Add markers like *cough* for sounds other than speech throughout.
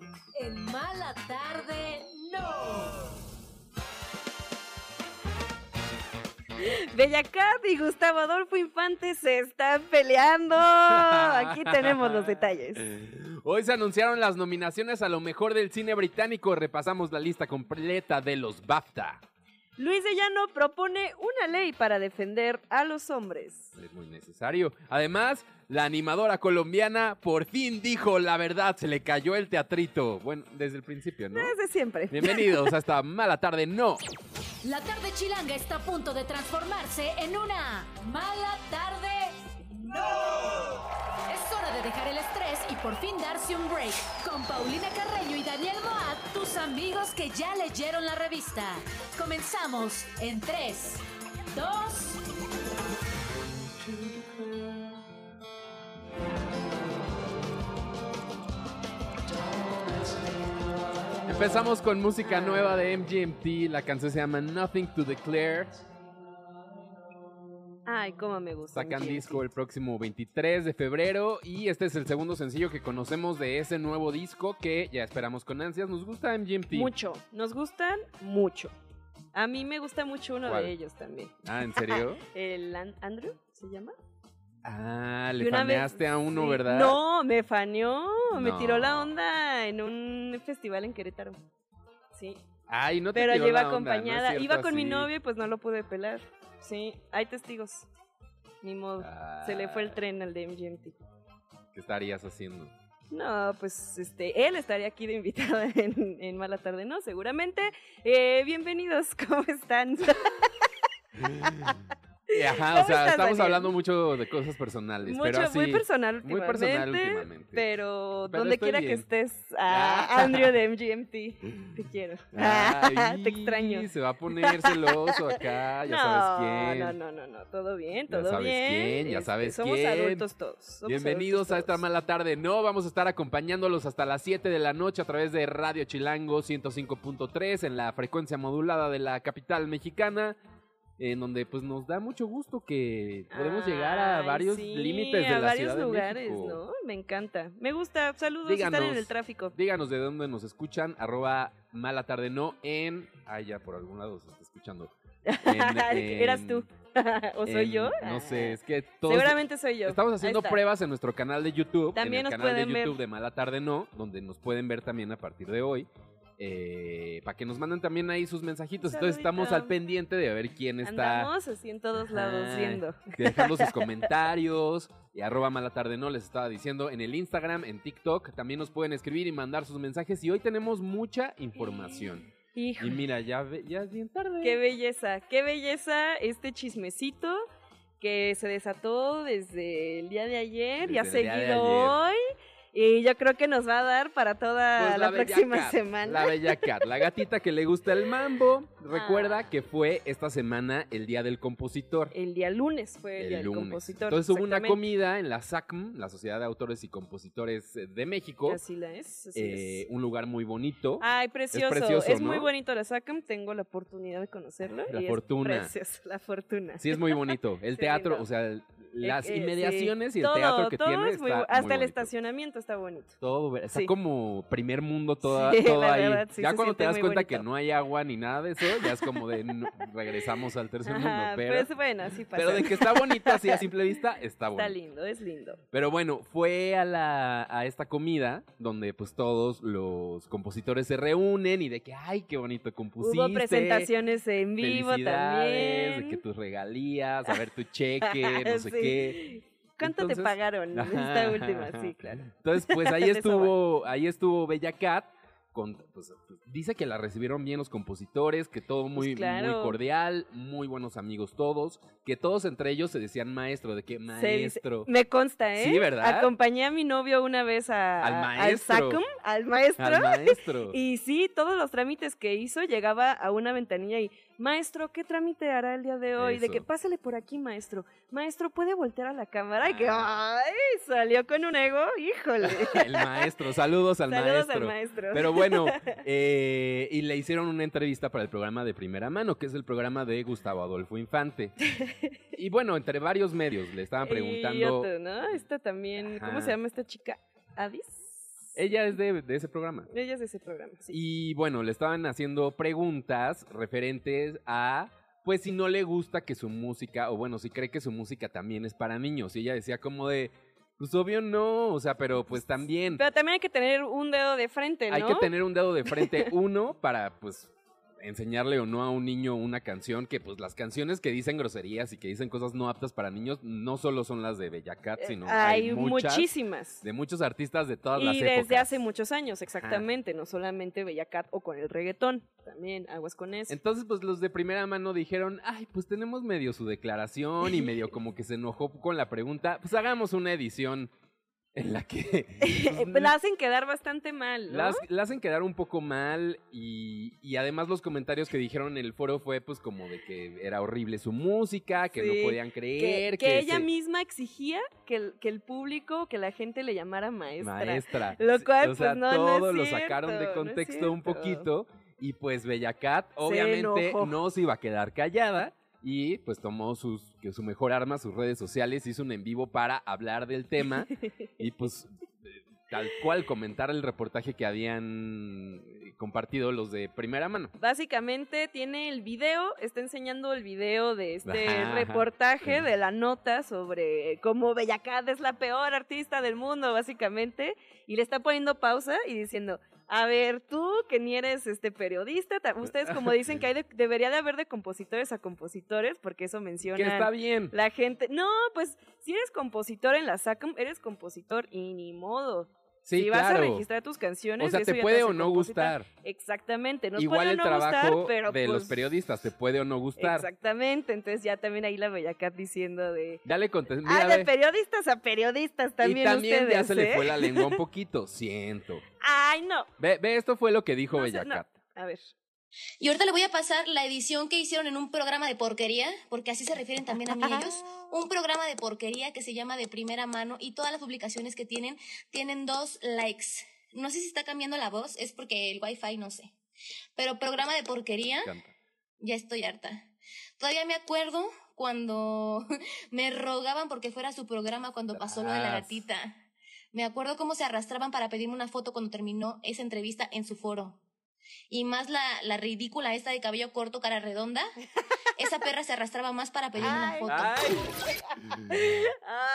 Hoy, en Mala Tarde, no. Bellacat y Gustavo Adolfo Infante se están peleando. Aquí tenemos los detalles. *laughs* Hoy se anunciaron las nominaciones a lo mejor del cine británico. Repasamos la lista completa de los BAFTA. Luis de Llano propone una ley para defender a los hombres. Es muy necesario. Además, la animadora colombiana por fin dijo la verdad. Se le cayó el teatrito. Bueno, desde el principio, ¿no? Desde siempre. Bienvenidos a esta mala tarde. No. La tarde chilanga está a punto de transformarse en una mala tarde. ¡No! Es hora de dejar el estrés y por fin darse un break. Con Paulina Carreño y Daniel Moat, tus amigos que ya leyeron la revista. Comenzamos en 3, 2, Empezamos con música nueva de MGMT. La canción se llama Nothing to Declare. Ay, cómo me gusta. Sacan disco el próximo 23 de febrero y este es el segundo sencillo que conocemos de ese nuevo disco que ya esperamos con ansias. Nos gusta MGMT. Mucho. Nos gustan mucho. A mí me gusta mucho uno ¿Cuál? de ellos también. Ah, ¿en serio? *laughs* El An- Andrew, ¿se llama? Ah, le una vez- faneaste a uno, sí. ¿verdad? No, me faneó. Me No. tiró la onda en un festival en Querétaro. Sí. Ay, no te Pero tiró yo iba la onda, ¿no es acompañada. cierto iba con mi así? novio y pues no lo pude pelar. Sí, hay testigos. Ni modo. Se le fue el Ah, tren al de MGMT. ¿Qué estarías haciendo? No, pues este, él estaría aquí de invitado *laughs* en, en Mala Tarde, ¿no? Seguramente. Eh, bienvenidos, *laughs* ¿cómo están? *laughs* *laughs* Ajá, o ¿Cómo sea, estamos Daniel? hablando mucho de cosas personales, pero Mucho, así... muy personal muy últimamente. personal últimamente. Pero, Pero donde quiera que estés, Ah. Andrew de MGMT, te quiero. *laughs* Ay, te extraño. Se va a poner celoso acá, *laughs* ya no, sabes quién. no, no, no, no, todo bien, Ya todo sabes bien. quién, ya Este, sabes somos quién. adultos todos. somos Bienvenidos adultos a esta todos. mala tarde. No, vamos a estar acompañándolos hasta las 7 de la noche a través de Radio Chilango 105.3 en la frecuencia modulada de la capital mexicana. En donde pues nos da mucho gusto que podemos llegar a varios sí, límites de a la varios Ciudad lugares, de. ¿no? Me encanta. Me gusta. Saludos, están en Díganos. el tráfico. Díganos de dónde nos escuchan, arroba mala tarde no en... Ah, ya por algún lado se está escuchando. En- *laughs* en- Eras tú. *laughs* ¿O soy en- yo? No sé, Ah. es que todos... Seguramente soy yo. Estamos haciendo pruebas en nuestro canal de YouTube, También en nos el canal de pueden ver. YouTube de Mala Tarde No, donde nos pueden ver también a partir de hoy. Para que nos manden también ahí sus mensajitos. Entonces estamos al pendiente de ver quién está Andamos así en todos lados Ajá. viendo. dejando sus *laughs* comentarios. Y arroba Mala Tarde No les estaba diciendo en el Instagram, en TikTok. También nos pueden escribir y mandar sus mensajes. Y hoy tenemos mucha información. Hijo, Y mira, ya, ve- ya es bien tarde. qué belleza, qué belleza este chismecito que se desató desde el día de ayer y ha Desde día de seguido hoy. Y yo creo que nos va a dar para toda Pues la, próxima Cat, semana. La bella cat, la gatita que le gusta el mambo. Ah. Recuerda que fue esta semana el día del compositor. El día lunes fue el, el día del compositor. Entonces hubo una comida en la SACM, la Sociedad de Autores y Compositores eh, de México. Así la es. así Eh, es. un lugar muy bonito. Ay, precioso. Es, precioso, muy ¿no? bonito la SACAM. Tengo la oportunidad de conocerlo. La y fortuna. Es precioso, la fortuna. Sí, es muy bonito. El *laughs* Sí, teatro, o sea, las Eh, eh, inmediaciones sí. y el Todo, teatro que todo tiene es muy está Hasta muy el estacionamiento está bonito. Todo, está Sí. como primer mundo toda, *laughs* Sí, todo ahí. verdad, ya cuando te das cuenta bonito. que no hay agua ni nada de eso, ya es como de no, regresamos al tercer mundo. Pero, pues bueno, así *laughs* pasa. pero de que está bonito así a simple vista, está bonito. Está lindo, es lindo. Pero bueno, fue a, la, a esta comida donde pues todos los compositores se reúnen y de que, ay, qué bonito compusiste. Hubo presentaciones en vivo también. de que tus regalías, a ver tu cheque, *laughs* no sé Sí. Qué. ¿Cuánto Entonces- te pagaron esta última? Sí, claro. Entonces, pues *laughs* ahí estuvo, ahí estuvo Bella Cat. Con, pues, pues, dice que la recibieron bien los compositores, que todo muy, Pues claro. muy cordial, muy buenos amigos todos, que todos entre ellos se decían maestro, de Se dice- maestro. me consta, ¿eh? Sí, ¿verdad? Acompañé a mi novio una vez a, Al maestro. SACM, al maestro. Al maestro. *laughs* Y sí, todos los trámites que hizo llegaba a una ventanilla y, maestro, ¿qué trámite hará el día de hoy? De que pásale por aquí, maestro. Maestro, ¿puede voltear a la cámara? Y que, ay, salió con un ego, híjole. *laughs* El maestro, saludos al Saludos maestro. al maestro. Pero bueno, *laughs* eh, y le hicieron una entrevista para el programa de primera mano, que es el programa de Gustavo Adolfo Infante. *laughs* Y bueno, entre varios medios le estaban Y preguntando. otro, ¿no? Esta también, ¿cómo se llama esta chica? ¿Adis? Ella es de, de ese programa. Ella es de ese programa, sí. Y bueno, le estaban haciendo preguntas referentes a, pues si no le gusta que su música, o bueno, si cree que su música también es para niños. Y ella decía como de, pues obvio no, o sea, pero pues también Pero también hay que tener un dedo de frente, ¿no? hay que tener un dedo de frente, *laughs* uno, para pues enseñarle o no a un niño una canción, que pues las canciones que dicen groserías y que dicen cosas no aptas para niños, no solo son las de Bella Cat, Eh, sino hay, hay, muchas muchísimas. de muchos artistas de todas las Y épocas. desde hace muchos años, exactamente, no solamente Bella Cat o con el reggaetón, también aguas con eso. Entonces, pues los de primera mano dijeron, ay, pues tenemos medio su declaración y *laughs* medio como que se enojó con la pregunta, pues hagamos una edición en la que *laughs* pues, la *laughs* hacen quedar bastante mal, ¿no? las- la hacen quedar un poco mal y, y además los comentarios que dijeron en el foro fue pues como de que era horrible su música, que Sí, no podían que, creer, que ella se- misma exigía que el, que el público, que la gente le llamara maestra. maestra. Lo cual, o sea, pues, no, no es todo lo sacaron de no contexto un poquito y pues Bella Cat obviamente no se iba a quedar callada y pues tomó sus que su mejor arma, sus redes sociales, hizo un en vivo para hablar del tema *laughs* y pues tal cual comentar el reportaje que habían eh, compartido los de primera mano. Básicamente tiene el video, está enseñando el video de este Ajá, ajá. reportaje de la nota sobre cómo Bella Cat es la peor artista del mundo, básicamente, y le está poniendo pausa y diciendo, a ver, tú que ni eres este periodista, ta- ustedes como *laughs* dicen que hay de- debería de haber de compositores a compositores, porque eso menciona Que está bien. la gente. No, pues si eres compositor en la SACM, eres compositor y ni modo. Sí, si vas a claro. registrar tus canciones, O sea, te puede o no gustar. Exactamente, nos Igual puede el no trabajo gustar, pero de los pues, periodistas te puede o no gustar. Exactamente, entonces ya también ahí la Bella Cat diciendo de... Dale contexto. ah, de periodistas a periodistas también y también ustedes, ya se le ¿eh? fue la lengua un *laughs* poquito, siento. Ay, no. Ve, ve, esto fue lo que dijo No sé, Bella no. Cat. A ver. Y ahorita le voy a pasar la edición que hicieron en un programa de porquería, porque así se refieren también a mí ellos. Un programa de porquería que se llama De Primera Mano y todas las publicaciones que tienen tienen dos likes. No sé si está cambiando la voz, es porque el wifi no sé. Pero programa de porquería, ya estoy harta. Todavía me acuerdo cuando *laughs* me rogaban porque fuera su programa cuando pasó lo de la Tras. gatita. Me acuerdo cómo se arrastraban para pedirme una foto cuando terminó esa entrevista en su foro. Y más la, la ridícula esta de cabello corto, cara redonda. *laughs* Esa perra se arrastraba más para pedirme una foto. Ay.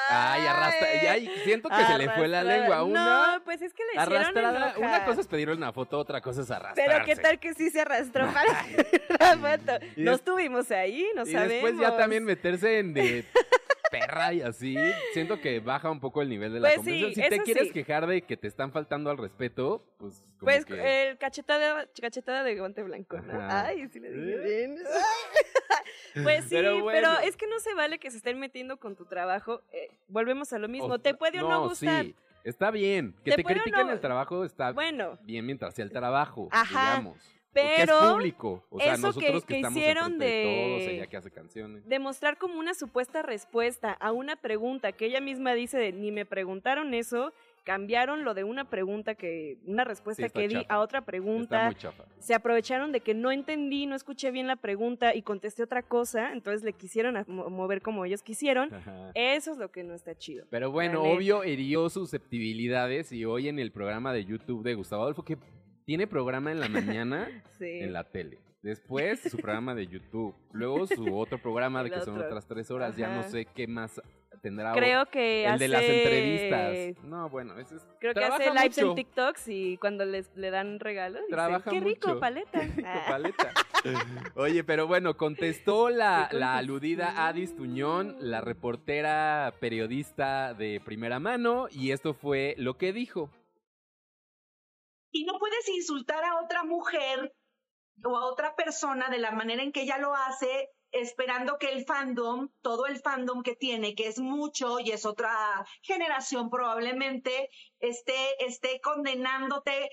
Ay, arrastra. y ay, siento que se le fue la lengua. Una No, pues es que le hicieron arrastrada. enojar. Una cosa es pedirle una foto, otra cosa es arrastrarse. Pero qué tal que sí se arrastró *laughs* para la foto. Y No des- estuvimos ahí, no y sabemos. después ya también meterse en de perra y así, siento que baja un poco el nivel de la Pues conversación. sí, si te quieres sí. quejar de que te están faltando al respeto, pues como Pues que... el cachetada, cachetada de guante blanco, ¿no? Ay, sí le dije ¿Eh? bien. *laughs* *laughs* pues sí, Pero es que no se vale que se estén metiendo con tu trabajo. eh, volvemos a lo mismo. o- te puede o no gustar. Sí, está bien. Que Te critiquen no- el trabajo está Bueno, bien mientras sea el trabajo, Ajá, digamos. Porque es pero público. O sea, eso nosotros que- que, que hicieron de... de- todos, que hace canciones. demostrar como una supuesta respuesta a una pregunta que ella misma dice de ni me preguntaron eso, cambiaron lo de una pregunta que, una respuesta Sí, está que di chafa. a otra Está pregunta. muy chafa. se aprovecharon de que no entendí, no escuché bien la pregunta y contesté otra cosa, entonces le quisieron mover como ellos quisieron. Ajá. Eso es lo que no está chido. Pero bueno, obvio hirió susceptibilidades y hoy en el programa de YouTube de Gustavo Adolfo, que tiene programa en la mañana *laughs* Sí. en la tele. Después su programa de YouTube. Luego su *laughs* otro programa de que son otras tres horas. Ya no sé qué más tendrá. Creo que el hace... de las entrevistas. No, bueno, ese es. Creo que hace lives en mucho. TikToks y cuando les le dan regalos. dicen, Trabaja Qué rico, mucho". paleta. *laughs* Con Ah, paleta. Oye, pero bueno, contestó la, ¿Qué la aludida Adis Tuñón, la reportera periodista de primera mano, y esto fue lo que dijo. Y no puedes insultar a otra mujer o a otra persona de la manera en que ella lo hace, esperando que el fandom, todo el fandom que tiene, que es mucho y es otra generación probablemente, esté, esté condenándote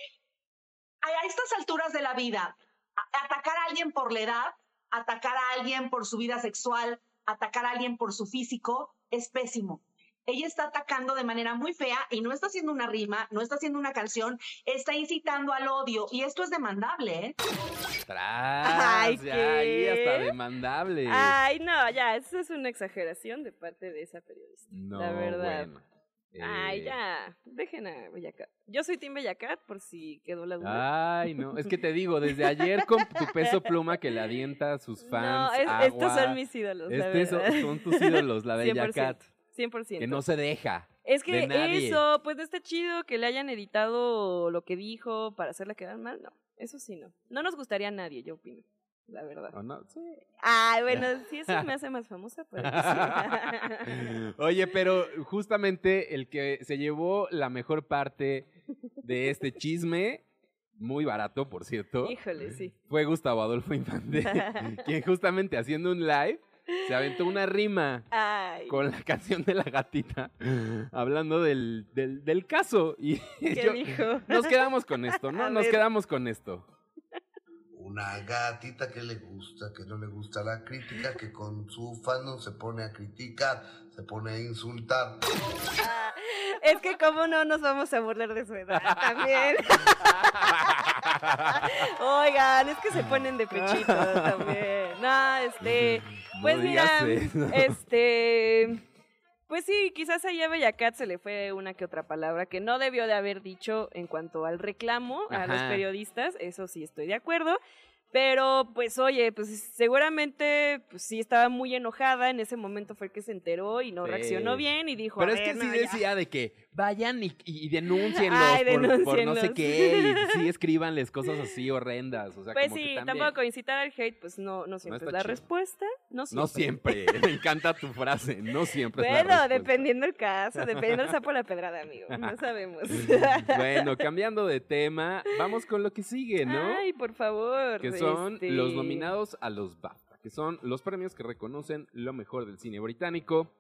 a, a estas alturas de la vida. Atacar a alguien por la edad, atacar a alguien por su vida sexual, atacar a alguien por su físico, es pésimo. Ella está atacando de manera muy fea y no está haciendo una rima, no está haciendo una canción, está incitando al odio y esto es demandable, ¿eh? Tras, Ay, ya ¿qué? ahí hasta demandable. Ay, no, ya, eso es una exageración de parte de esa periodista. no, la verdad. bueno. Ay, Eh, ya, dejen a Bella Cat. Yo soy Team Bella Cat, por si quedó la duda. Ay, no, es que te digo, *laughs* desde ayer con tu peso pluma que le avienta a sus no, fans. es- estos son mis ídolos, la este son, tus ídolos, la *laughs* Bella 100%, Cat, 100%. que no se deja. Es que eso, pues está chido que le hayan editado lo que dijo para hacerla quedar mal, no. Eso sí, no. No nos gustaría a nadie, yo opino. La verdad. ¿O no? Sí. Ay, bueno, *laughs* sí, eso me hace más famosa, pues sí. *laughs* Oye, pero justamente el que se llevó la mejor parte de este chisme, muy barato, por cierto, Híjole, sí. fue Gustavo Adolfo Infante, *laughs* quien justamente haciendo un live se aventó una rima Ay, con la *laughs* canción de la gatita, hablando del, del, del caso. Y ¿qué yo- dijo? nos quedamos con esto, ¿no? A Nos ver. quedamos con esto. Una gatita que le gusta, que no le gusta la crítica, que con su fandom se pone a criticar, se pone a insultar. Ah, es que cómo no nos vamos a burlar de su edad también. *laughs* Oigan, es que se ponen de pechito también. No, este, pues No mira, este, pues sí, quizás ahí a Bellacat se le fue una que otra palabra que no debió de haber dicho en cuanto al reclamo a los periodistas, eso sí estoy de acuerdo. Pero, pues, oye, pues seguramente, pues sí estaba muy enojada. En ese momento fue el que se enteró y no Sí. reaccionó bien y dijo. Pero "A es que sí no, ya". decía de que vayan y, y denúncienlos Ay, por, por no sé qué. Y sí escríbanles cosas así horrendas. O sea, Pues como que sí, también- tampoco incitar al hate, pues no, no siempre es la chido. respuesta. No siempre. No siempre. *laughs* Me encanta tu frase. No siempre es la Bueno, dependiendo el caso, dependiendo el sapo la pedrada, amigo. No *laughs* sabemos. Bueno, cambiando de tema, vamos con lo que sigue, ¿no? Ay, por favor. que son este, los nominados a los BAFTA, que son los premios que reconocen lo mejor del cine británico.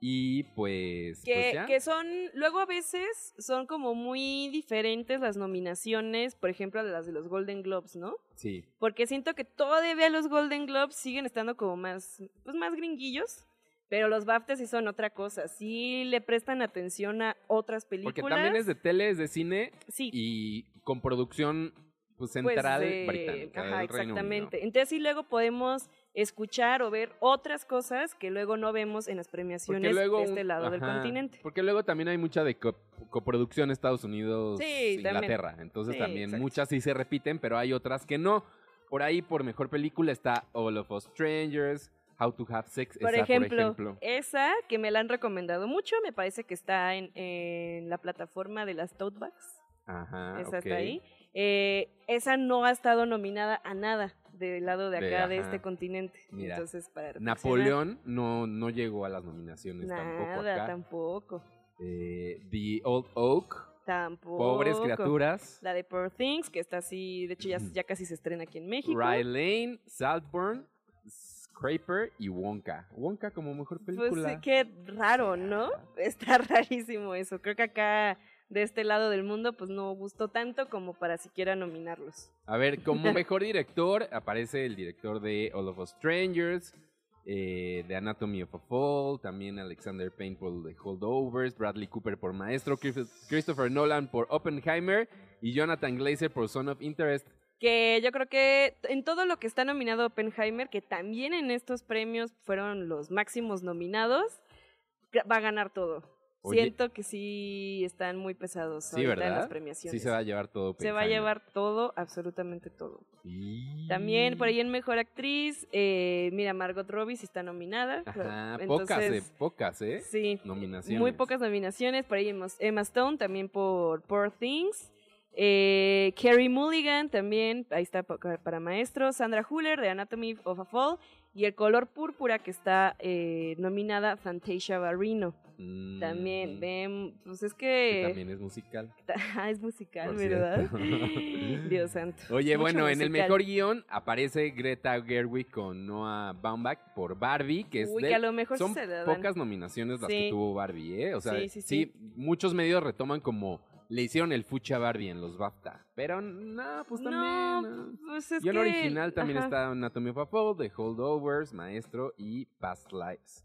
Y pues, pues Que, ya. que son, luego a veces son como muy diferentes las nominaciones, por ejemplo, de las de los Golden Globes, ¿no? Sí. Porque siento que todavía los Golden Globes siguen estando como más, pues más gringuillos, pero los BAFTA sí son otra cosa, sí le prestan atención a otras películas. Porque también es de tele, es de cine Sí, y con producción pues, pues, central de- británica. Ajá, del Reino Unido. exactamente. Entonces sí luego podemos escuchar o ver otras cosas que luego no vemos en las premiaciones luego, de este lado del continente. Porque luego también hay mucha de co- coproducción Estados Unidos, Sí, también. Inglaterra. Entonces Sí, también exacto. muchas sí se repiten, pero hay otras que no. Por ahí, por mejor película, está All of Us Strangers, How to Have Sex. Por esa, ejemplo, por ejemplo. esa que me la han recomendado mucho, me parece que está en, en la plataforma de las Tote Bags. Ajá, esa está ahí. Eh, esa no ha estado nominada a nada del lado de acá, de, este continente. Mira, Entonces, para. Napoleón no, no llegó a las nominaciones tampoco Nada, acá. tampoco. Eh, The Old Oak, Tampoco. Pobres Criaturas, La de Poor Things, que está así, de hecho ya, *clears throat* ya casi se estrena aquí en México. Rye Lane, Saltburn, Scraper y Wonka. Wonka como mejor Pues película. sí, qué raro, ¿no? *laughs* Está rarísimo eso. Creo que acá, de este lado del mundo, pues no gustó tanto como para siquiera nominarlos. A ver, como *laughs* mejor director aparece el director de All of Us Strangers, eh, de Anatomy of a Fall, también Alexander Payne por The Holdovers, Bradley Cooper por Maestro, Christ- Christopher Nolan por Oppenheimer y Jonathan Glazer por Son of Interest. Que yo creo que en todo lo que está nominado Oppenheimer, que también en estos premios fueron los máximos nominados, va a ganar todo. Oye. Siento que sí están muy pesados Sí, ahorita en ¿verdad? las premiaciones. Sí se va a llevar todo. Se va a llevar todo, absolutamente todo. Y- También por ahí en Mejor Actriz, eh, mira, Margot Robbie sí está nominada. Ajá, Entonces, pocas, eh, pocas, ¿eh? Sí, Nominaciones. muy pocas nominaciones. Por ahí Emma Stone también por Poor Things. Eh, Carrie Mulligan también, ahí está pa- para maestro. Sandra Huller de Anatomy of a Fall. Y El color púrpura que está eh, nominada Fantasia Barrino. Mm, También, ven, pues es que que... también es musical. *laughs* Ah, es musical, por ¿verdad? *laughs* Dios santo. Oye, Mucho bueno, en el mejor guion aparece Greta Gerwig con Noah Baumbach por Barbie, que es Uy, de- que a lo mejor son se pocas nominaciones las Sí. que tuvo Barbie, ¿eh? O sea, Sí, sí, sí. muchos medios retoman como le hicieron el fucha Barbie en los BAFTA, pero no, pues también. No, pues es Guión que... original también ajá. está Anatomy of a Fall, The Holdovers, Maestro y Past Lives.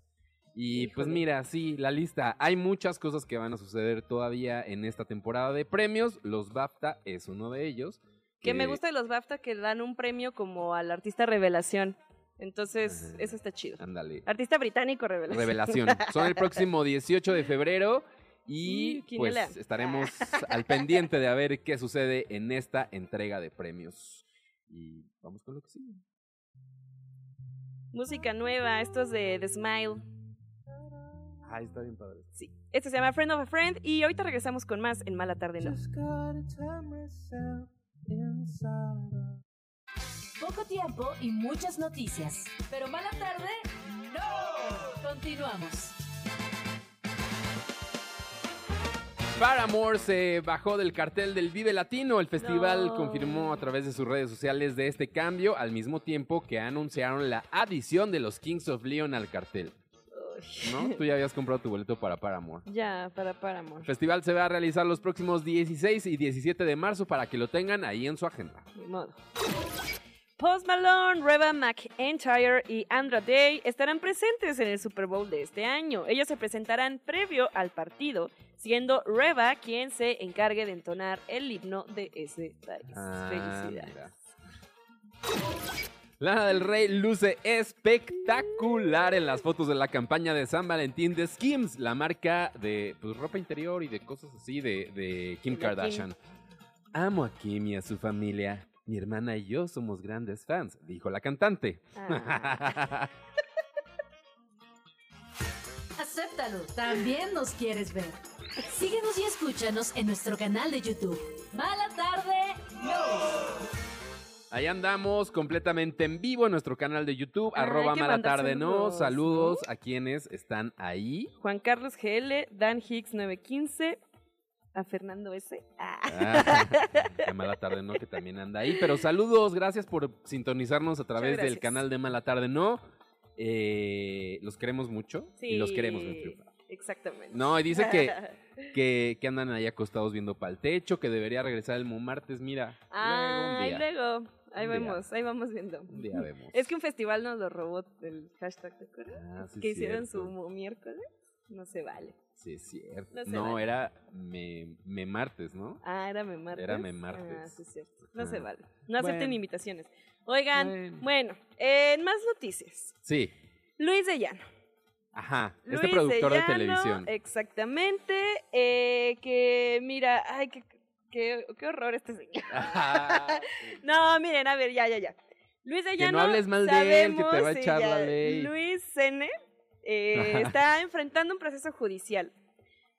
Y pues Híjole. mira, sí, la lista. Hay muchas cosas que van a suceder todavía en esta temporada de premios. Los BAFTA es uno de ellos. Que me gusta de los BAFTA que dan un premio como al artista revelación. Entonces, Ajá. eso está chido. Ándale. Artista británico revelación. Revelación. Son el próximo *laughs* 18 de febrero. Y Mm, quiniela. pues estaremos al pendiente de a ver qué sucede en esta entrega de premios. Y vamos con lo que sigue. Música nueva, esto es de The Smile. Ah, está bien padre. Sí. Este se llama Friend of a Friend y ahorita regresamos con más en Mala Tarde No. Poco tiempo y muchas noticias. Pero mala tarde, no. Continuamos. Paramore se bajó del cartel del Vive Latino. El festival No. confirmó a través de sus redes sociales de este cambio, al mismo tiempo que anunciaron la adición de los Kings of Leon al cartel. ¿No? Tú ya habías comprado tu boleto para Paramore. Ya, para Paramore. El festival se va a realizar los próximos 16 y 17 de marzo para que lo tengan ahí en su agenda. Ni modo. Post Malone, Reba McEntire y Andra Day estarán presentes en el Super Bowl de este año. Ellos se presentarán previo al partido, siendo Reba quien se encargue de entonar el himno de ese país. Ah, Felicidades. mira. Lana del Rey luce espectacular en las fotos de la campaña de San Valentín de Skims, la marca de pues, ropa interior y de cosas así de, de Kim De Kim. Kardashian. Amo a Kim y a su familia. Mi hermana y yo somos grandes fans, dijo la cantante. Ah. *laughs* Acéptalo, también nos quieres ver. Síguenos y escúchanos en nuestro canal de YouTube. Mala tarde, no. Ahí andamos completamente en vivo en nuestro canal de YouTube, hay arroba mala tarde no. saludos, Saludos a quienes están ahí. Juan Carlos GL, Dan Hicks 915, a Fernando S. Ah. Ah, a *laughs* Mala Tarde No, que también anda ahí. Pero saludos, gracias por sintonizarnos a través del canal de Mala Tarde No. Eh, los queremos mucho y los Sí, queremos ver. Exactamente. No, y dice que, *laughs* que, que andan ahí acostados viendo para el techo, que debería regresar el martes. Mira, Ah, luego día, luego, ahí Un día. vemos, ahí vamos viendo. un día vemos. Es que un festival nos lo robó el hashtag, ¿te acuerdas? Ah, sí que hicieron cierto. su miércoles. No se vale. Sí, es cierto. No se No, vale. era me, me martes, ¿no? Ah, era me martes. Era me martes. Ah, sí, es cierto. No Ah. se vale. No acepten Bueno. invitaciones. Oigan, Bueno. bueno, en más noticias. Sí. Luis de Llano. Ajá. Este Luis productor de, Llano, televisión. Exactamente. eh, que mira, ay, qué, qué, qué horror este señor. Ajá. *laughs* *laughs* No, miren, a ver, ya, ya, ya. Luis de Que Llano. no hables mal de él, que te va a sí, echar la ley. Luis N. eh, está enfrentando un proceso judicial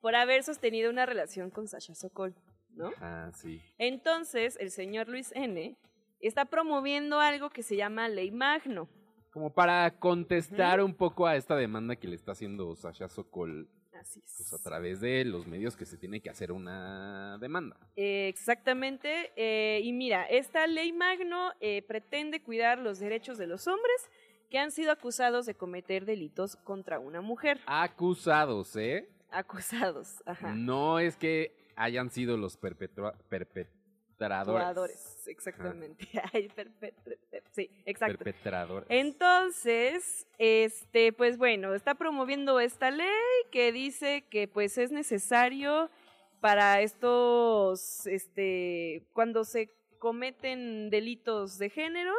por haber sostenido una relación con Sasha Sokol, ¿no? Ah, sí. Entonces, el señor Luis N. está promoviendo algo que se llama Ley Magno. Como para contestar un poco a esta demanda que le está haciendo Sasha Sokol Así es. pues, a través de los medios que se tiene que hacer una demanda. Eh, exactamente. eh, y mira, esta ley magno eh, pretende cuidar los derechos de los hombres que han sido acusados de cometer delitos contra una mujer. Acusados, ¿eh? Acusados, ajá. No es que hayan sido los perpetua- perpetradores. Actuadores, exactamente. *laughs* Ay, perpetre- sí, exacto. Perpetradores. Entonces, este, pues bueno, está promoviendo esta ley que dice que pues es necesario para estos, este, cuando se cometen delitos de género,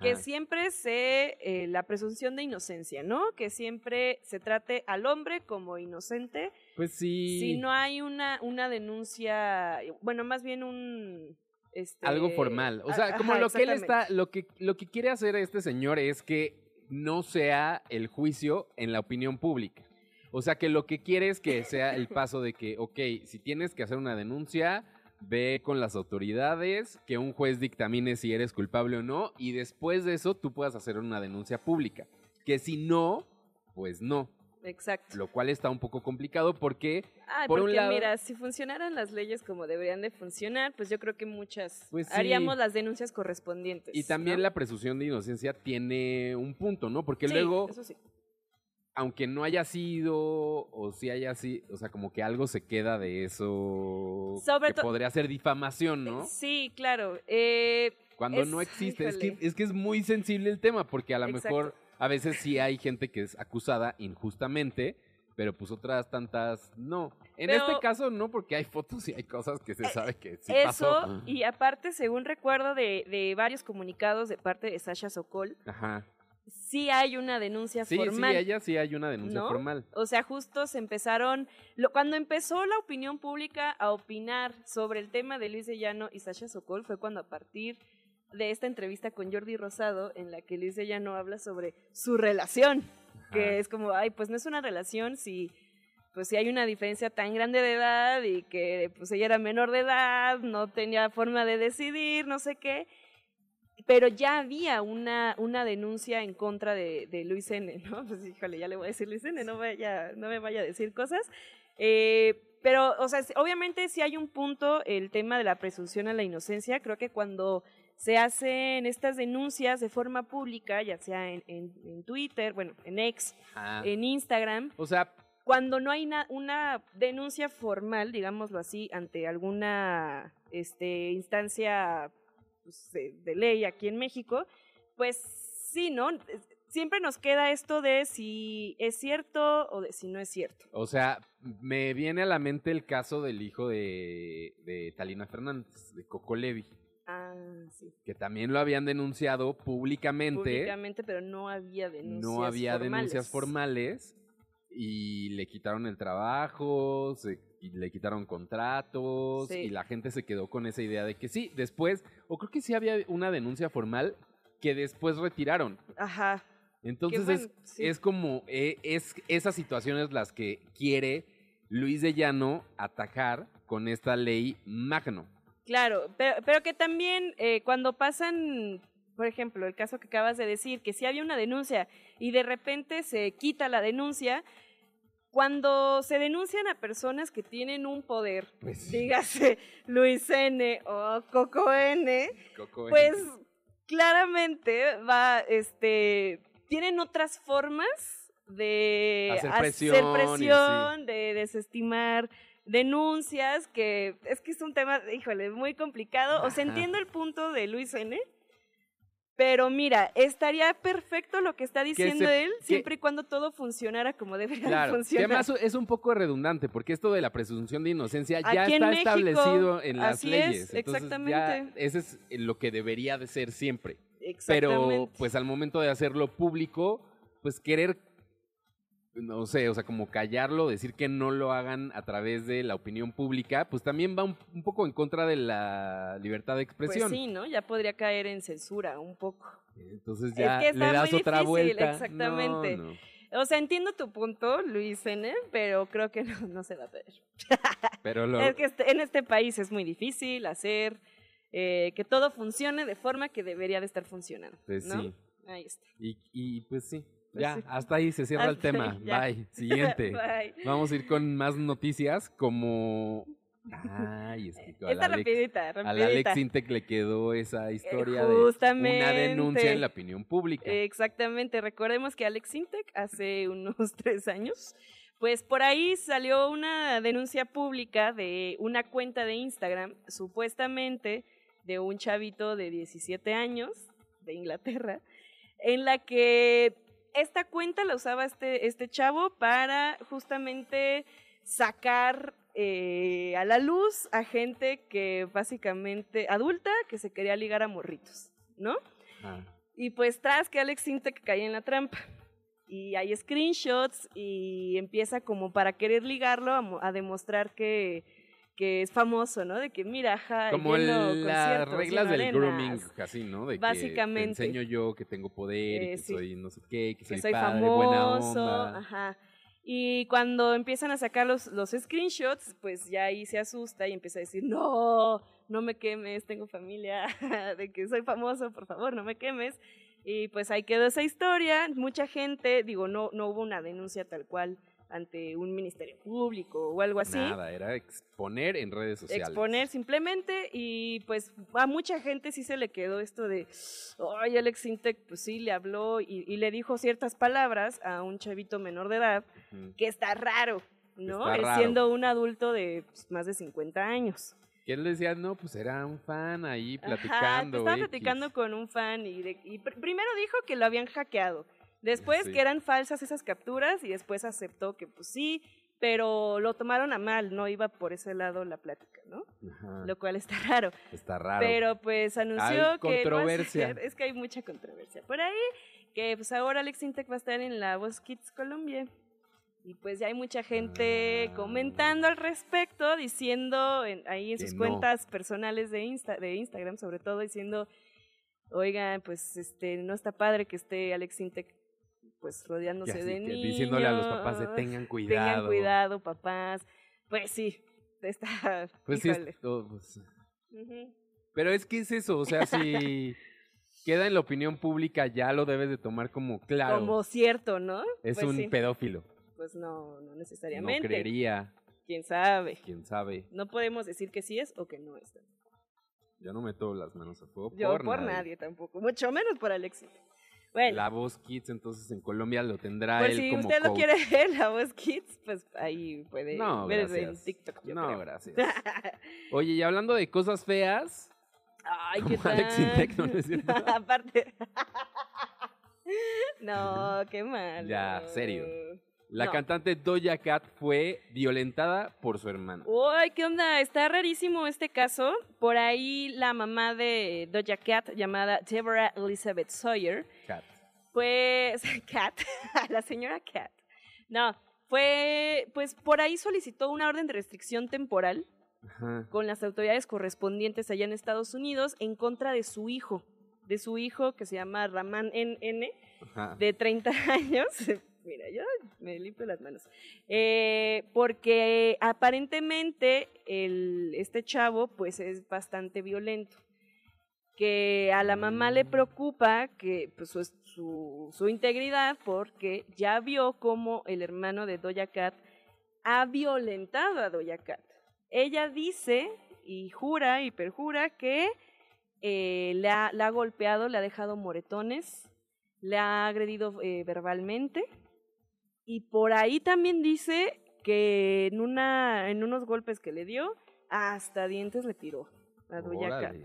que siempre se, eh, la presunción de inocencia, ¿no? Que siempre se trate al hombre como inocente, Pues sí. si no hay una, una denuncia, bueno, más bien un... Este, algo formal. O sea, como ajá, lo que él está, lo que, lo que quiere hacer este señor es que no sea el juicio en la opinión pública. O sea, que lo que quiere es que sea el *laughs* paso de que, ok, si tienes que hacer una denuncia, ve con las autoridades, que un juez dictamine si eres culpable o no, y después de eso tú puedas hacer una denuncia pública. Que si no, pues no. Exacto. Lo cual está un poco complicado porque, Ay, por un porque lado- mira, si funcionaran las leyes como deberían de funcionar, pues yo creo que muchas Pues sí. haríamos las denuncias correspondientes. y también ¿no? la presunción de inocencia tiene un punto, ¿no? Porque Sí, luego... eso sí. Aunque no haya sido, o si haya sido, o sea, como que algo se queda de eso Sobre que podría ser difamación, ¿no? Sí, claro. Eh, Cuando es- no existe, es que, es que es muy sensible el tema, porque a lo mejor a veces sí hay gente que es acusada injustamente, pero pues otras tantas no. En Pero- este caso no, porque hay fotos y hay cosas que se sabe que sí eso, pasó. y aparte, según recuerdo de, de varios comunicados de parte de Sasha Sokol, Ajá. Sí hay una denuncia Sí, formal. sí, ella sí hay una denuncia ¿no? formal. O sea, justo se empezaron, lo- cuando empezó la opinión pública a opinar sobre el tema de Luis de Llano y Sasha Sokol fue cuando a partir de esta entrevista con Jordi Rosado, en la que Luis de Llano habla sobre su relación, que es como, ay, pues no es una relación si pues si hay una diferencia tan grande de edad y que pues ella era menor de edad, no tenía forma de decidir, no sé qué, pero ya había una, una denuncia en contra de, de Luis N., ¿no? *laughs* Pues híjole, ya le voy a decir Luis N., no, vaya, no me vaya a decir cosas. Eh, pero, o sea, obviamente sí hay un punto, el tema de la presunción a la inocencia. Creo que cuando se hacen estas denuncias de forma pública, ya sea en, en, en Twitter, bueno, en X, en Instagram, O sea, cuando no hay na- una denuncia formal, digámoslo así, ante alguna este, instancia pues, de, de ley aquí en México, pues sí, ¿no? Siempre nos queda esto de si es cierto o de si no es cierto. o sea, me viene a la mente el caso del hijo de, de Talina Fernández, de Coco Levi, Ah, sí. que también lo habían denunciado públicamente. Públicamente, pero no había denuncias no había formales. denuncias formales y le quitaron el trabajo, se, le quitaron contratos Sí. y la gente se quedó con esa idea de que sí, después, o creo que sí había una denuncia formal que después retiraron. Ajá. Entonces bueno, es, sí. es como, eh, es esas situaciones las que quiere Luis de Llano atajar con esta ley magno. Claro, pero, pero que también eh, cuando pasan, por ejemplo, el caso que acabas de decir, que si había una denuncia y de repente se quita la denuncia, cuando se denuncian a personas que tienen un poder, Pues dígase Luis N o Coco N, Coco, pues claramente va, este, tienen otras formas de Hacer hacer presión de desestimar denuncias, que es que es un tema, híjole, muy complicado. O sea, entiendo el punto de Luis N., pero mira, estaría perfecto lo que está diciendo se- él, que- siempre y cuando todo funcionara como debería Claro, que funcionar. además es un poco redundante, porque esto de la presunción de inocencia ya en está México, establecido en las así leyes. es, Entonces, exactamente. ya ese es lo que debería de ser siempre. Pero, Exactamente. pues al momento de hacerlo público, pues querer, no sé, o sea, como callarlo, decir que no lo hagan a través de la opinión pública, pues también va un, un poco en contra de la libertad de Pues expresión. sí, ¿no? Ya podría caer en censura un poco. Entonces Es ya que le das muy otra difícil, vuelta. exactamente. No, no. O sea, entiendo tu punto, Luis N., pero creo que *laughs* no, no se va a poder. Pero lo, Es que este- en este país es muy difícil hacer eh, que todo funcione de forma que debería de estar funcionando. pues ¿no? sí. Ahí está. Y, y pues sí. Pues ya, hasta ahí se cierra el tema. ya. Bye. *laughs* Siguiente. Bye. Vamos a ir con más noticias como... Ay, es que al Esta Alex, rapidita, al rapidita. Alex Intec le quedó esa historia de una denuncia en la opinión pública. Exactamente, recordemos que Alex Intec hace unos *laughs* tres años, pues por ahí salió una denuncia pública de una cuenta de Instagram, supuestamente de un chavito de 17 años de Inglaterra, en la que esta cuenta la usaba este, este chavo para justamente sacar eh, a la luz a gente que básicamente adulta que se quería ligar a morritos, ¿no? Ajá. Y pues tras que Alex Intec cae en la trampa. Y hay screenshots y empieza como para querer ligarlo a, a demostrar que, que es famoso, ¿no? De que mira, ajá, Como las reglas del grooming, así, ¿no? De Básicamente. Que te enseño yo que tengo poder y Eh, que sí. soy no sé qué, que soy, que soy padre, buena famoso, onda. ajá. Y cuando empiezan a sacar los, los screenshots, pues ya ahí se asusta y empieza a decir, no, no me quemes, tengo familia, *laughs* de que soy famoso, por favor, no me quemes. Y pues ahí quedó esa historia. Mucha gente, digo, no, no hubo una denuncia tal cual ante un ministerio público o algo así. Nada, era exponer en redes sociales. Exponer simplemente y pues a mucha gente sí se le quedó esto de, ay, Alex Intec, pues sí, le habló y, y le dijo ciertas palabras a un chavito menor de edad Ujú. que está raro, ¿no? Está raro. siendo un adulto de pues, más de 50 años. Que él decía, no, pues era un fan ahí Ajá, platicando. estaba X". platicando con un fan y, de- y pr- primero dijo que lo habían hackeado, después Sí. que eran falsas esas capturas y después aceptó que pues sí, pero lo tomaron a mal, no iba por ese lado la plática, ¿no? Ajá, Lo cual está *laughs* raro. Está raro. Pero pues anunció Hay que controversia. hacer. *laughs* Es que hay mucha controversia por ahí. que pues ahora Alex Intec va a estar en la Voz Kids Colombia. Y pues ya hay mucha gente Ah. comentando al respecto, diciendo en- ahí en Que sus no. cuentas personales de, Insta, de Instagram, sobre todo, diciendo, oigan, pues este no está padre que esté Alex Intec pues rodeándose de niños. diciéndole a los papás de tengan cuidado. Tengan cuidado, papás. Pues sí, está... *laughs* Pues sí, es- oh, pues. Pero es que es eso, o sea, si queda en la opinión pública ya lo debes de tomar como claro. Como cierto, ¿no? es Pues un sí. pedófilo. Pues no, no No necesariamente. creería, Quién sabe. quién sabe. No podemos decir que sí es o que no es. Yo no meto las manos a fuego Yo por, por, nadie. tampoco, mucho menos por Alexis. Bueno, La voz Kids entonces en Colombia lo tendrá él si como usted lo quiere *laughs* ver, la voz Kids, pues ahí puede No, ver en. TikTok. no, creo. gracias. *laughs* Oye, y hablando de cosas feas, Ay, qué Alex tal. ¿No es cierto? *laughs* Aparte. no, qué mal. Ya, serio. La No. cantante Doja Cat fue violentada por su hermano. Uy, ¿qué onda? Está rarísimo este caso. Por ahí la mamá de Doja Cat, llamada Deborah Elizabeth Sawyer, Cat. pues *laughs* Cat, *laughs* la señora Cat. No, fue, pues por ahí solicitó una orden de restricción temporal Ajá. con las autoridades correspondientes allá en Estados Unidos en contra de su hijo, de su hijo que se llama Raman NN, Ajá. de 30 *laughs* años. Mira, yo me limpio las manos. Eh, porque aparentemente el, este chavo pues es bastante violento. Que a la mamá le preocupa que pues, su, su, su integridad porque ya vio cómo el hermano de Doja Cat ha violentado a Doja Cat. Ella dice y jura y perjura que eh, le ha golpeado, le ha dejado moretones, le ha agredido eh, verbalmente y por ahí también dice que en, una, en unos golpes que le dio, hasta dientes le tiró a Doja Cat.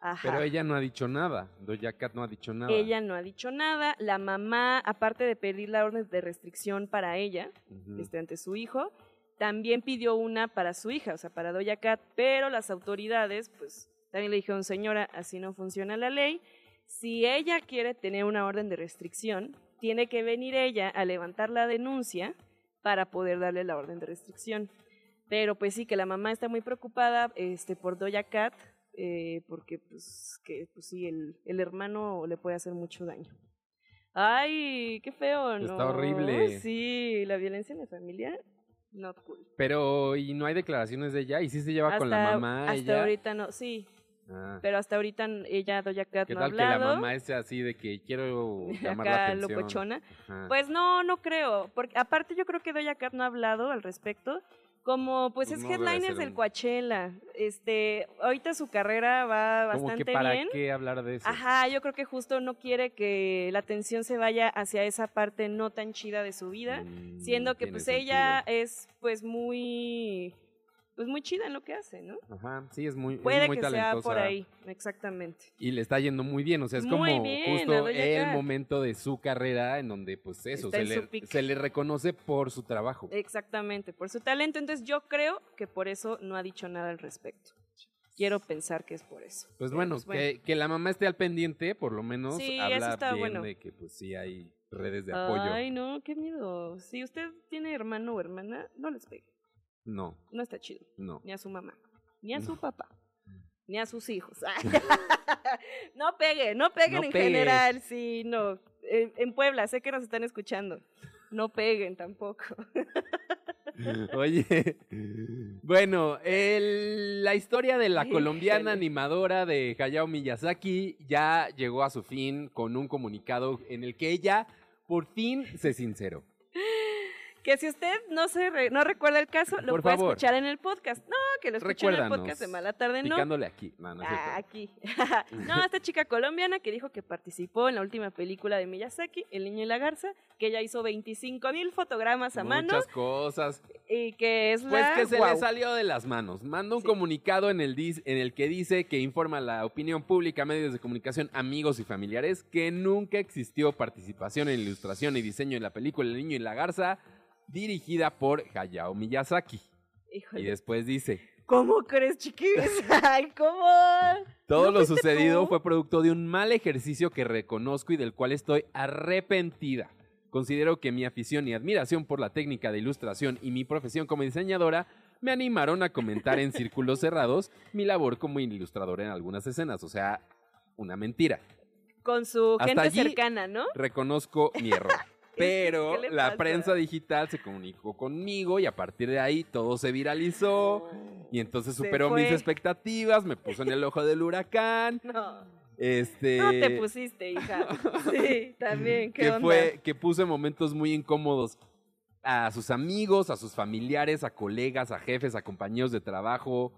Ajá. Pero ella no ha dicho nada. Doja Cat no ha dicho nada. Ella no ha dicho nada. La mamá, aparte de pedir la orden de restricción para ella, este, ante su hijo, también pidió una para su hija, o sea, para Doja Cat, pero las autoridades, pues, también le dijeron, señora, así no funciona la ley. Si ella quiere tener una orden de restricción, tiene que venir ella a levantar la denuncia para poder darle la orden de restricción. Pero pues sí, que la mamá está muy preocupada este, por Doja Cat, eh, porque pues, que, pues sí, el, el hermano le puede hacer mucho daño. Ay, qué feo, ¿no? Está horrible. Sí, la violencia en la familia, not cool. Pero, ¿y no hay declaraciones de ella? ¿Y sí se lleva con la mamá? hasta ella? ahorita no, sí, Ah. pero hasta ahorita ella, Doja Cat, ¿Qué no ha tal que la hablado. mamá es así de que quiero *laughs* llamar la Acá atención? locochona. Ajá. Pues no, no creo. Porque aparte yo creo que Doja Cat no ha hablado al respecto. Como pues, Pues es no headliner del un- Coachella. Este, ahorita su carrera va Como bastante que para bien. qué hablar de eso. Ajá, yo creo que justo no quiere que la atención se vaya hacia esa parte no tan chida de su vida, Mm, siendo que pues ella es pues muy pues muy chida en lo que hace, ¿no? Ajá, sí, es muy, es Puede muy que sea por ahí, exactamente. Y le está yendo muy bien, o sea, es Muy como bien, justo el momento de su carrera en donde pues eso, se le, se le reconoce por su trabajo. Exactamente, por su talento. Entonces yo creo que por eso no ha dicho nada al respecto. Quiero pensar que es por eso. Pues bueno, pues, Que, que la mamá esté al pendiente, por lo menos Sí, habla bien bueno. de que pues sí hay redes de apoyo. Ay, no, qué miedo. Si usted tiene hermano o hermana, no les pegue. No, No está chido. no. Ni a su mamá, ni a su papá, ni a sus hijos. *laughs* no pegue, no peguen No en general, sí, no. En, en Puebla, sé que nos están escuchando. No peguen tampoco. *laughs* Oye, bueno, el- la historia de la colombiana animadora de Hayao Miyazaki ya llegó a su fin con un comunicado en el que ella por fin se sinceró. Que si usted no se re- no recuerda el caso, lo Por puede favor. escuchar en el podcast. No, que lo escuche en el podcast de Mala Tarde, ¿no? Picándole aquí. No. Ah, aquí. *laughs* no, esta chica colombiana que dijo que participó en la última película de Miyazaki, El Niño y la Garza, que ella hizo 25 mil fotogramas a mano Muchas cosas. y que es Pues la... que se le salió de las manos. Manda un Sí. comunicado en el, dis- en el que dice que informa a la opinión pública, medios de comunicación, amigos y familiares que nunca existió participación en ilustración y diseño en la película El Niño y la Garza, dirigida por Hayao Miyazaki. Híjole. Y después dice, ¿Cómo crees, chiquis? *laughs* Ay, ¿cómo? Todo ¿No lo sucedido tú? fue producto de un mal ejercicio que reconozco y del cual estoy arrepentida. Considero que mi afición y admiración por la técnica de ilustración y mi profesión como diseñadora me animaron a comentar en *laughs* círculos cerrados mi labor como ilustradora en algunas escenas, o sea, una mentira. Con su Hasta gente allí- cercana, ¿no? Reconozco mi error. Pero ¿qué le la prensa digital se comunicó conmigo y a partir de ahí todo se viralizó y entonces superó mis expectativas, me puso en el ojo del huracán. *laughs* No. Este No te pusiste, hija. *laughs* Sí, también. ¿Qué que onda? fue que puso en momentos muy incómodos a sus amigos, a sus familiares, a colegas, a jefes, a compañeros de trabajo,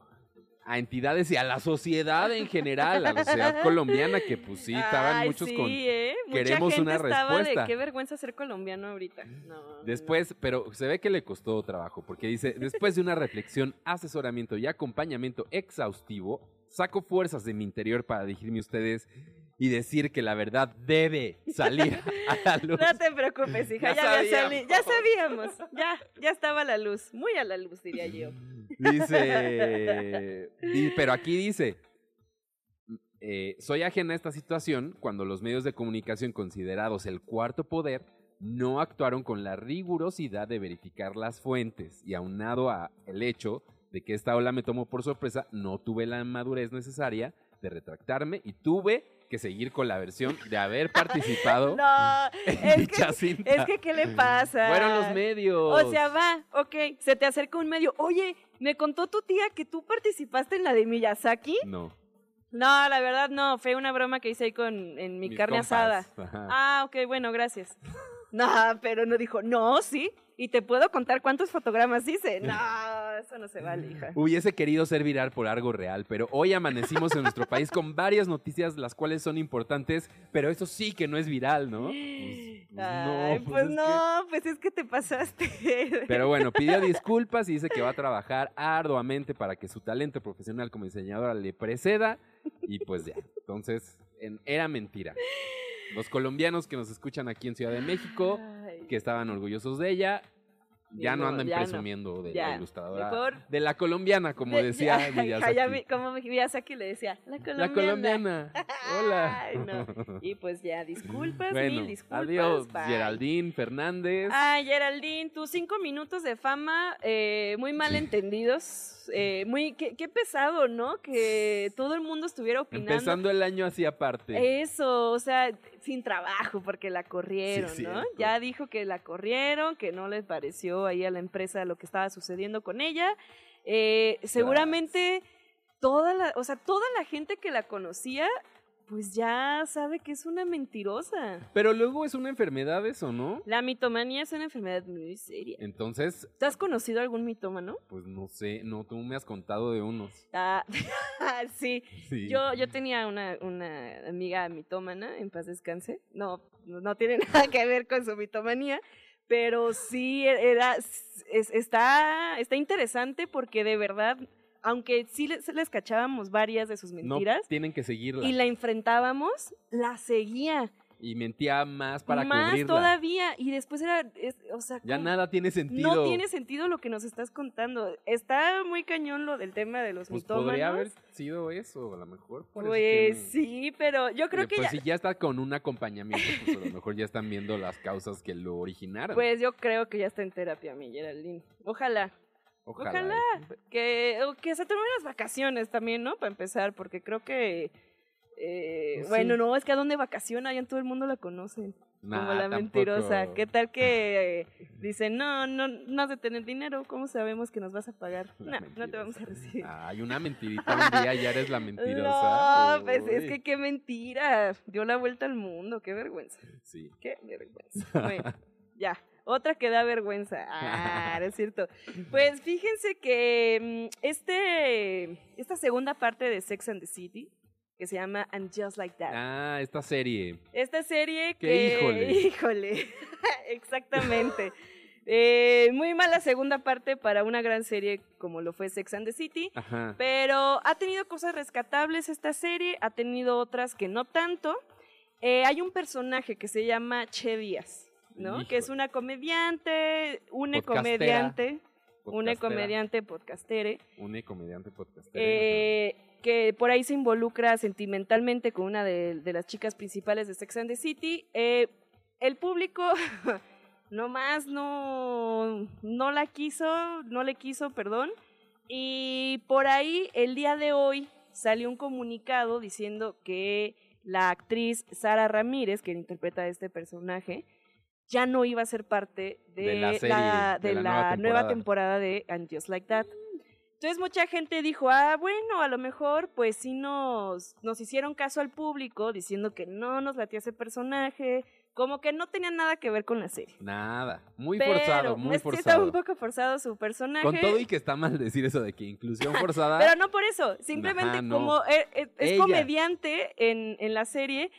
a entidades y a la sociedad en general, a la sociedad *laughs* colombiana que pues sí estaban Ay, muchos sí, con ¿eh? Mucha queremos gente una estaba respuesta. de qué vergüenza ser colombiano ahorita. No, no, Después, pero se ve que le costó trabajo, porque dice, después de una reflexión, asesoramiento y acompañamiento exhaustivo, saco fuerzas de mi interior para dirigirme a ustedes y decir que la verdad debe salir a la *laughs* luz. No te preocupes, hija, Ya ya, sabíamos. ya sabíamos. Ya, ya estaba a la luz, muy a la luz, diría yo. Dice, *laughs* di- pero aquí dice, eh, soy ajena a esta situación cuando los medios de comunicación considerados el cuarto poder no actuaron con la rigurosidad de verificar las fuentes y aunado a el hecho de que esta ola me tomó por sorpresa, no tuve la madurez necesaria de retractarme y tuve que seguir con la versión de haber *laughs* participado No, en es dicha que, cinta. es que, ¿qué le pasa? Fueron los medios. O sea, va, ok, se te acerca un medio. Oye, me contó tu tía que tú participaste en la de Miyazaki. no. No, la verdad no, fue una broma que hice ahí con en mi mis carne compas. asada. Ajá. Ah, ok, bueno, gracias. *laughs* No, pero no dijo, no, sí. Y te puedo contar cuántos fotogramas hice. No, eso no se vale, hija. Hubiese querido ser viral por algo real, pero hoy amanecimos en nuestro país con varias noticias, las cuales son importantes, pero eso sí que no es viral, ¿no? Pues, pues Ay, pues pues es no, pues es que te pasaste. Pero bueno, pidió disculpas y dice que va a trabajar arduamente para que su talento profesional como diseñadora le preceda. Y pues ya, entonces en- era mentira. Los colombianos que nos escuchan aquí en Ciudad de México, Ay, que estaban orgullosos de ella, ya no No, andan ya no. presumiendo de Ya, la ilustradora. mejor- De la colombiana, como de- decía *laughs* Miyazaki. Como Miyazaki le decía, la colombiana. La colombiana. *laughs* Hola. Ay, no. Y pues ya, disculpas, bueno, mil disculpas. adiós, bye. Geraldine Fernández. Ay, Geraldine, tus cinco minutos de fama, eh, muy mal entendidos. Eh, muy, qué, qué pesado, ¿no? Que todo el mundo estuviera opinando. Empezando el año así aparte. Eso, o sea, sin trabajo porque la corrieron, Sí, ¿no? cierto. Ya dijo que la corrieron, que no le pareció ahí a la empresa lo que estaba sucediendo con ella. Eh, seguramente toda la, o sea, toda la gente que la conocía, pues ya sabe que es una mentirosa. Pero luego es una enfermedad eso, ¿no? La mitomanía es una enfermedad muy seria. Entonces, ¿Tú has conocido algún mitómano? pues no sé, no, tú me has contado de unos. Ah, *laughs* sí. Sí. Yo, yo tenía una, una amiga mitómana, en paz descanse. No, no tiene *laughs* nada que ver con su mitomanía, pero sí era, es- está, está interesante porque de verdad, aunque sí les, les cachábamos varias de sus no mentiras tienen que seguirla. y la enfrentábamos, la seguía. Y mentía más para más cubrirla. todavía. Y después era, es- o sea, Ya nada tiene sentido. No tiene sentido lo que nos estás contando. Está muy cañón lo del tema de los Pues mitómanos. podría haber sido eso, a lo mejor. Pues que no- sí, pero yo creo que pues ya, si ya está con un acompañamiento, pues a lo mejor ya están viendo las causas que lo originaron. pues yo creo que ya está en terapia, mi Geraldine. Ojalá, ojalá. ojalá. que que se tomen las vacaciones también, ¿no? Para empezar, porque creo que eh, Pues bueno, sí. no, es que a dónde vacaciona, ya todo el mundo la conoce. Nah, como la tampoco. mentirosa. ¿Qué tal que eh, dicen, no, no, no has de tener dinero? ¿Cómo sabemos que nos vas a pagar? La No, no te vamos a recibir. Ay, una mentirita un día ya eres la mentirosa. No, pues es que qué mentira. Dio la vuelta al mundo, qué vergüenza. Sí. Qué vergüenza. Bueno, *laughs* ya. Otra que da vergüenza. Ah, no es cierto. *laughs* Pues fíjense que mm, este, esta segunda parte de Sex and the City, que se llama And Just Like That. Ah, esta serie. Esta serie Que que... híjole. *laughs* Híjole. *laughs* Exactamente. Eh, muy mala segunda parte para una gran serie como lo fue Sex and the City. Ajá. Pero ha tenido cosas rescatables esta serie, ha tenido otras que no tanto. Eh, hay un personaje que se llama Che Díaz, ¿no? Que es una comediante, una Podcastera. comediante. Une comediante podcastere. Une comediante podcast. eh, que por ahí se involucra sentimentalmente con una de, de las chicas principales de Sex and the City. Eh, el público *laughs* nomás no, no la quiso, no le quiso, perdón. Y por ahí el día de hoy salió un comunicado diciendo que la actriz Sara Ramírez, que interpreta a este personaje, ya no iba a ser parte de, De la serie, la, de de la la nueva nueva temporada. de And Just Like That. Entonces mucha gente dijo, ah, bueno, a lo mejor pues sí nos, nos hicieron caso al público diciendo que no nos latía ese personaje, como que no tenía nada que ver con la serie. Nada. Muy Pero forzado, muy es forzado. un poco forzado su personaje. Con todo y que está mal decir eso de que inclusión forzada. *laughs* Pero no por eso, simplemente Ajá, no. como e- e- es, Ella. comediante en, en la serie,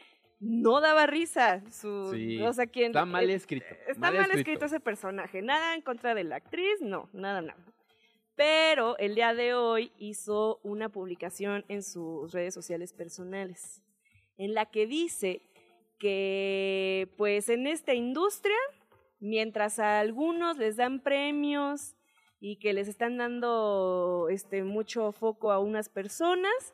no daba risa. Su, Sí, o sea, quien, está mal eh, escrito. Está mal, escrito. ese personaje. Nada en contra de la actriz, no, nada, nada. Pero el día de hoy hizo una publicación en sus redes sociales personales en la que dice que pues en esta industria, mientras a algunos les dan premios y que les están dando este mucho foco a unas personas,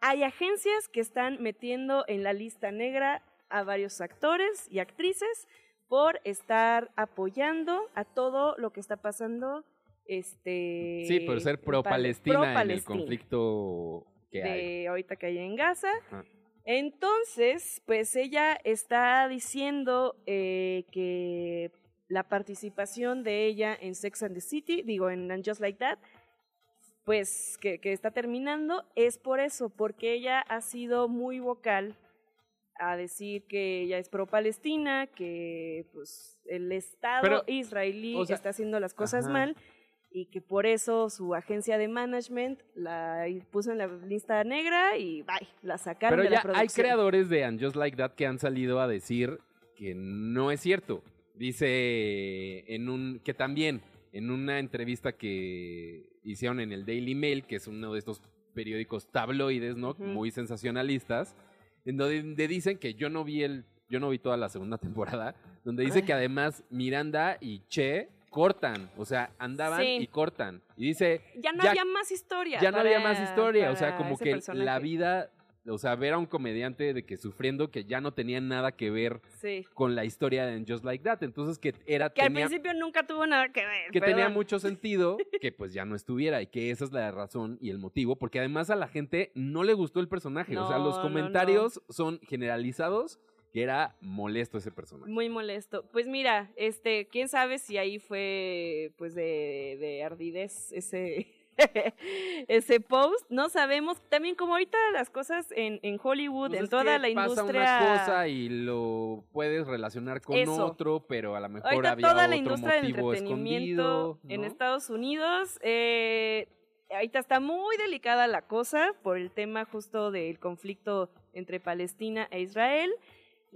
hay agencias que están metiendo en la lista negra a varios actores y actrices por estar apoyando a todo lo que está pasando este Sí, por ser en pro Pal- Palestina en el pro-Palestina, conflicto que hay. ahorita que hay en Gaza. Ajá. Entonces, pues ella está diciendo eh, que la participación de ella en Sex and the City, digo, en And Just Like That, pues que, que está terminando, es por eso, porque ella ha sido muy vocal a decir que ella es pro-Palestina, que pues el Estado Pero, israelí o sea, está haciendo las cosas ajá. mal y que por eso su agencia de management la puso en la lista negra y bye, la sacaron Pero de la ya hay producción. creadores de And Just Like That que han salido a decir que no es cierto. Dice en un que también en una entrevista que hicieron en el Daily Mail, que es uno de estos periódicos tabloides, ¿no? Muy sensacionalistas, en donde dicen que yo no vi el yo no vi toda la segunda *laughs* temporada, donde dice que además Miranda y Che cortan, o sea, andaban Sí. y cortan. Y dice, Ya no ya- había más historia. ya no había más historia, o sea, como que personaje. la vida, o sea, ver a un comediante de que sufriendo que ya no tenía nada que ver Sí. con la historia de Just Like That, entonces que era Que al principio nunca tuvo nada que ver. que tenía mucho sentido *laughs* que pues ya no estuviera y que esa es la razón y el motivo, porque además a la gente no le gustó el personaje, o sea, los No, no, comentarios son generalizados que era molesto ese personaje. Muy molesto. Pues mira, este, quién sabe si ahí fue pues de, de ardidez ese, *laughs* ese post. No sabemos. También como ahorita las cosas en, en Hollywood, Pues en toda la pasa industria. una cosa y lo puedes relacionar con Eso. otro, pero a lo mejor Ahorita había toda otro la industria del entretenimiento en ¿no? Estados Unidos, eh, ahorita está muy delicada la cosa por el tema justo del conflicto entre Palestina e Israel.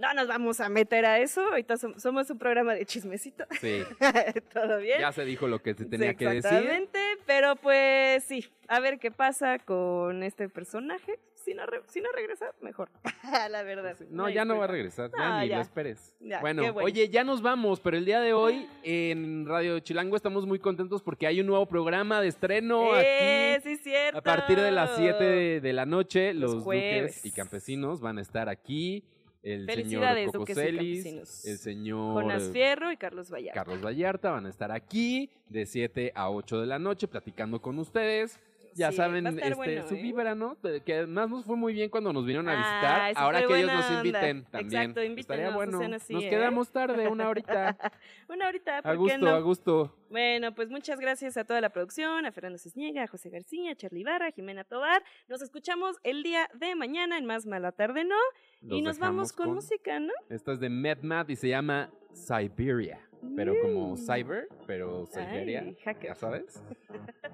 No nos vamos a meter a eso, ahorita som- somos un programa de chismecito, Sí, *laughs* todo bien. ya se dijo lo que se tenía Sí, que decir. Exactamente, pero pues sí, a ver qué pasa con este personaje. Si no, re- si no regresa, mejor. *laughs* la verdad. No, Una ya no va a regresar, ya No, ni ya. lo esperes. Ya, bueno, bueno. oye, ya nos vamos, pero el día de hoy en Radio Chilango estamos muy contentos porque hay un nuevo programa de estreno Eh, aquí. sí, cierto. A partir de las 7 de, de la noche, Los los, duques y campesinos van a estar aquí. El señor Cocoselis, el señor Jonas Fierro y Carlos Vallarta. Carlos Vallarta van a estar aquí de 7 a 8 de la noche platicando con ustedes. Ya Sí, saben, este, bueno, su ¿eh? vibra, ¿no? Que además nos fue muy bien cuando nos vinieron a visitar. Ay, Ahora que ellos nos onda. inviten también. Exacto, invítenos, Estaría no bueno. así, nos ¿eh? quedamos tarde, una horita. *laughs* Una horita, ¿por a qué gusto, no? a gusto. Bueno, pues muchas gracias a toda la producción, a Fernando Cisniega, a José García, a Charlie Barra, a Jimena Tobar. Nos escuchamos el día de mañana en Más Mala Tarde, ¿no? Y nos vamos con, con, música, ¿no? Esta es de MedMat y se llama Siberia. Pero como mm. cyber, pero Siberia. Ay, ya sabes.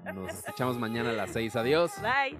*laughs* Nos escuchamos mañana a las 6. Adiós. Bye.